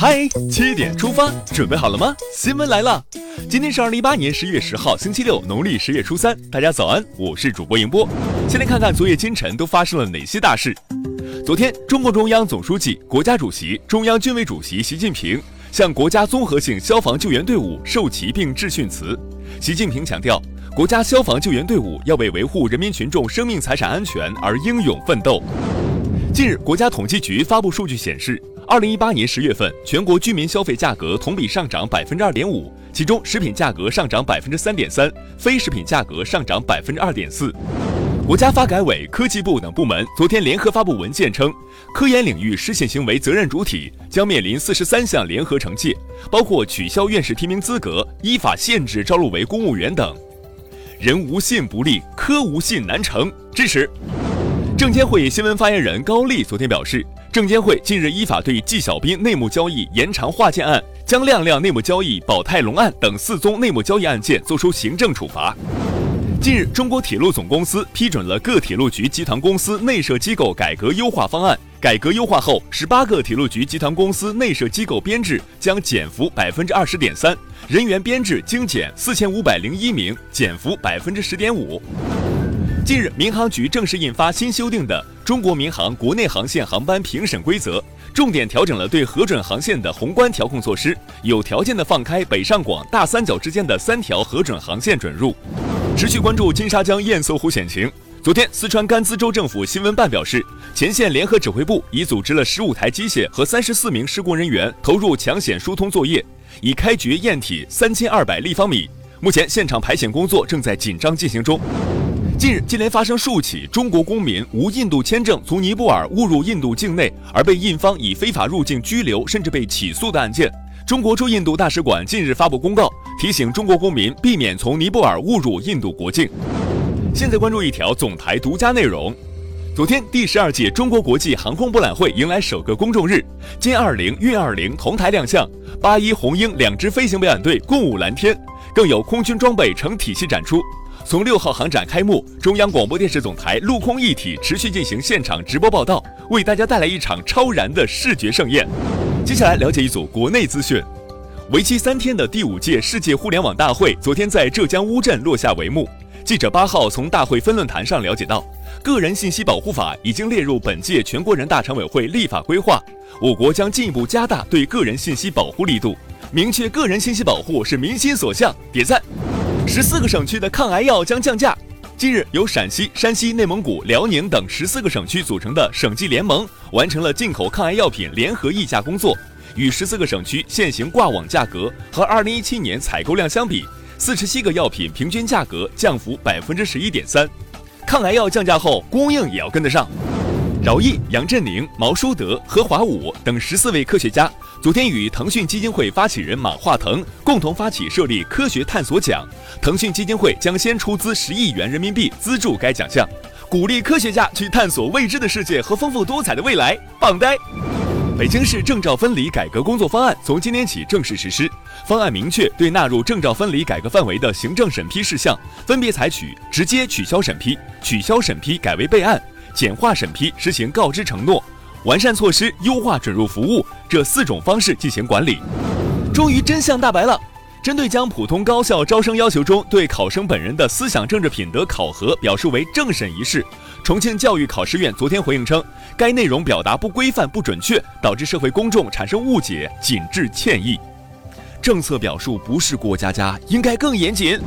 嗨，七点出发，准备好了吗？新闻来了，今天是二零一八年十一月十号，星期六，农历十月初三。大家早安，我是主播迎波。先来看看昨夜今晨都发生了哪些大事。昨天，中共中央总书记、国家主席、中央军委主席习近平向国家综合性消防救援队伍授旗并致训词。习近平强调，国家消防救援队伍要为维护人民群众生命财产安全而英勇奋斗。近日，国家统计局发布数据显示。二零一八年十月份，全国居民消费价格同比上涨百分之二点五，其中食品价格上涨百分之三点三，非食品价格上涨百分之二点四。国家发改委、科技部等部门昨天联合发布文件称，科研领域失信行为责任主体将面临四十三项联合惩戒，包括取消院士提名资格、依法限制招录为公务员等。人无信不立，科无信难成。支持。证监会新闻发言人高丽昨天表示。证监会近日依法对纪晓彬内幕交易延长划件案、江亮亮内幕交易保泰龙案等四宗内幕交易案件作出行政处罚。近日，中国铁路总公司批准了各铁路局集团公司内设机构改革优化方案。改革优化后，十八个铁路局集团公司内设机构编制将减幅百分之二十点三，人员编制精简四千五百零一名，减幅百分之十点五。近日，民航局正式印发新修订的《中国民航国内航线航班评审规则》，重点调整了对核准航线的宏观调控措施，有条件的放开北上广、大三角之间的三条核准航线准入。持续关注金沙江堰搜湖险情。昨天，四川甘孜州政府新闻办表示，前线联合指挥部已组织了十五台机械和三十四名施工人员投入抢险疏通作业，已开掘堰体三千二百立方米。目前，现场排险工作正在紧张进行中。近日，接连发生数起中国公民无印度签证从尼泊尔误入印度境内，而被印方以非法入境拘留，甚至被起诉的案件。中国驻印度大使馆近日发布公告，提醒中国公民避免从尼泊尔误入印度国境。现在关注一条总台独家内容：昨天，第十二届中国国际航空博览会迎来首个公众日，歼二零、运二零同台亮相，八一、红鹰两支飞行表演队共舞蓝天，更有空军装备成体系展出。从六号航展开幕，中央广播电视总台陆空一体持续进行现场直播报道，为大家带来一场超燃的视觉盛宴。接下来了解一组国内资讯，为期三天的第五届世界互联网大会昨天在浙江乌镇落下帷幕。记者八号从大会分论坛上了解到，个人信息保护法已经列入本届全国人大常委会立法规划，我国将进一步加大对个人信息保护力度，明确个人信息保护是民心所向，点赞。十四个省区的抗癌药将降价。近日，由陕西、山西、内蒙古、辽宁等十四个省区组成的省际联盟完成了进口抗癌药品联合议价工作，与十四个省区现行挂网价格和二零一七年采购量相比，四十七个药品平均价格降幅百分之十一点三。抗癌药降价后，供应也要跟得上。饶毅、杨振宁、毛书德、何华武等十四位科学家昨天与腾讯基金会发起人马化腾共同发起设立科学探索奖，腾讯基金会将先出资十亿元人民币资助该奖项，鼓励科学家去探索未知的世界和丰富多彩的未来。棒呆！北京市证照分离改革工作方案从今天起正式实施，方案明确对纳入证照分离改革范围的行政审批事项，分别采取直接取消审批、取消审批改为备案。简化审批，实行告知承诺，完善措施，优化准入服务这四种方式进行管理。终于真相大白了。针对将普通高校招生要求中对考生本人的思想政治品德考核表述为政审一事，重庆教育考试院昨天回应称，该内容表达不规范、不准确，导致社会公众产生误解，谨致歉意。政策表述不是过家家，应该更严谨。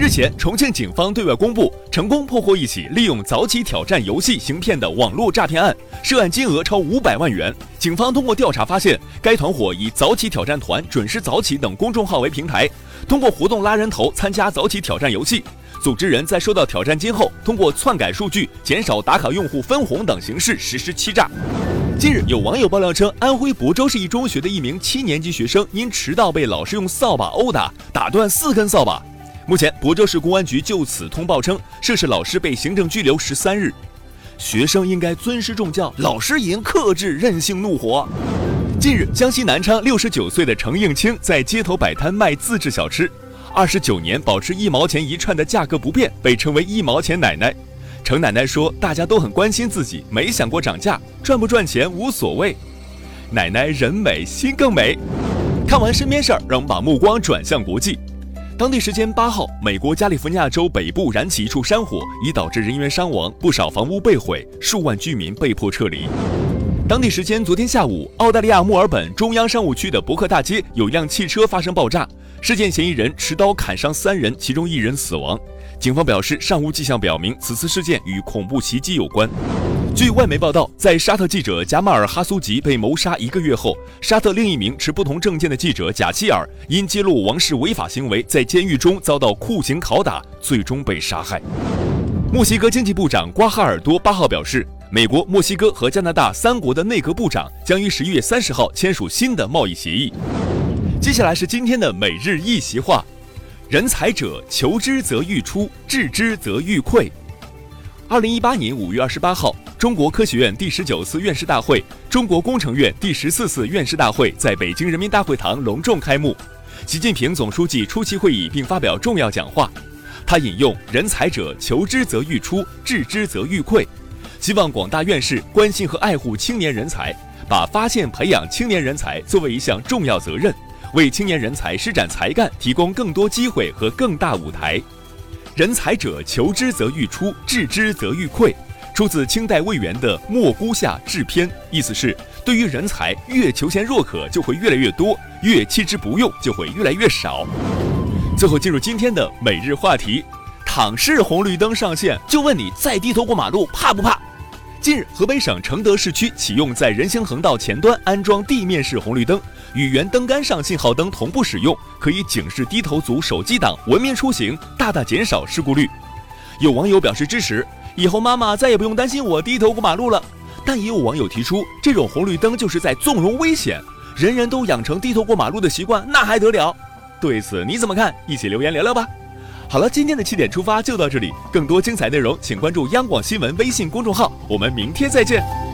日前，重庆警方对外公布，成功破获一起利用早起挑战游戏行骗的网络诈骗案，涉案金额超五百万元。警方通过调查发现，该团伙以“早起挑战团”“准时早起”等公众号为平台，通过活动拉人头参加早起挑战游戏。组织人在收到挑战金后，通过篡改数据、减少打卡用户分红等形式实施欺诈。近日，有网友爆料称，安徽亳州市一中学的一名七年级学生因迟到被老师用扫把殴打，打断四根扫把。目前，亳州市公安局就此通报称，涉事老师被行政拘留十三日。学生应该尊师重教，老师应克制任性怒火。近日，江西南昌六十九岁的程应清在街头摆摊卖自制小吃，二十九年保持一毛钱一串的价格不变，被称为“一毛钱奶奶”。程奶奶说：“大家都很关心自己，没想过涨价，赚不赚钱无所谓。”奶奶人美心更美。看完身边事儿，让我们把目光转向国际。当地时间八号，美国加利福尼亚州北部燃起一处山火，已导致人员伤亡，不少房屋被毁，数万居民被迫撤离。当地时间昨天下午，澳大利亚墨尔本中央商务区的伯克大街有一辆汽车发生爆炸，事件嫌疑人持刀砍伤三人，其中一人死亡。警方表示，尚无迹象表明此次事件与恐怖袭击有关。据外媒报道，在沙特记者贾马尔·哈苏吉被谋杀一个月后，沙特另一名持不同证件的记者贾希尔因揭露王室违法行为，在监狱中遭到酷刑拷打，最终被杀害。墨西哥经济部长瓜哈尔多八号表示，美国、墨西哥和加拿大三国的内阁部长将于十一月三十号签署新的贸易协议。接下来是今天的每日一席话：人才者，求之则愈出，治之则愈溃。二零一八年五月二十八号。中国科学院第十九次院士大会、中国工程院第十四次院士大会在北京人民大会堂隆重开幕。习近平总书记出席会议并发表重要讲话。他引用“人才者，求之则愈出，治之则愈溃”，希望广大院士关心和爱护青年人才，把发现培养青年人才作为一项重要责任，为青年人才施展才干提供更多机会和更大舞台。人才者，求之则愈出，治之则愈溃。出自清代魏源的《莫孤下制篇》，意思是对于人才，越求贤若渴就会越来越多，越弃之不用就会越来越少。最后进入今天的每日话题：躺式红绿灯上线，就问你再低头过马路怕不怕？近日，河北省承德市区启用在人行横道前端安装地面式红绿灯，与原灯杆上信号灯同步使用，可以警示低头族手机党文明出行，大大减少事故率。有网友表示支持。以后妈妈再也不用担心我低头过马路了。但也有网友提出，这种红绿灯就是在纵容危险，人人都养成低头过马路的习惯，那还得了？对此你怎么看？一起留言聊聊吧。好了，今天的七点出发就到这里，更多精彩内容请关注央广新闻微信公众号，我们明天再见。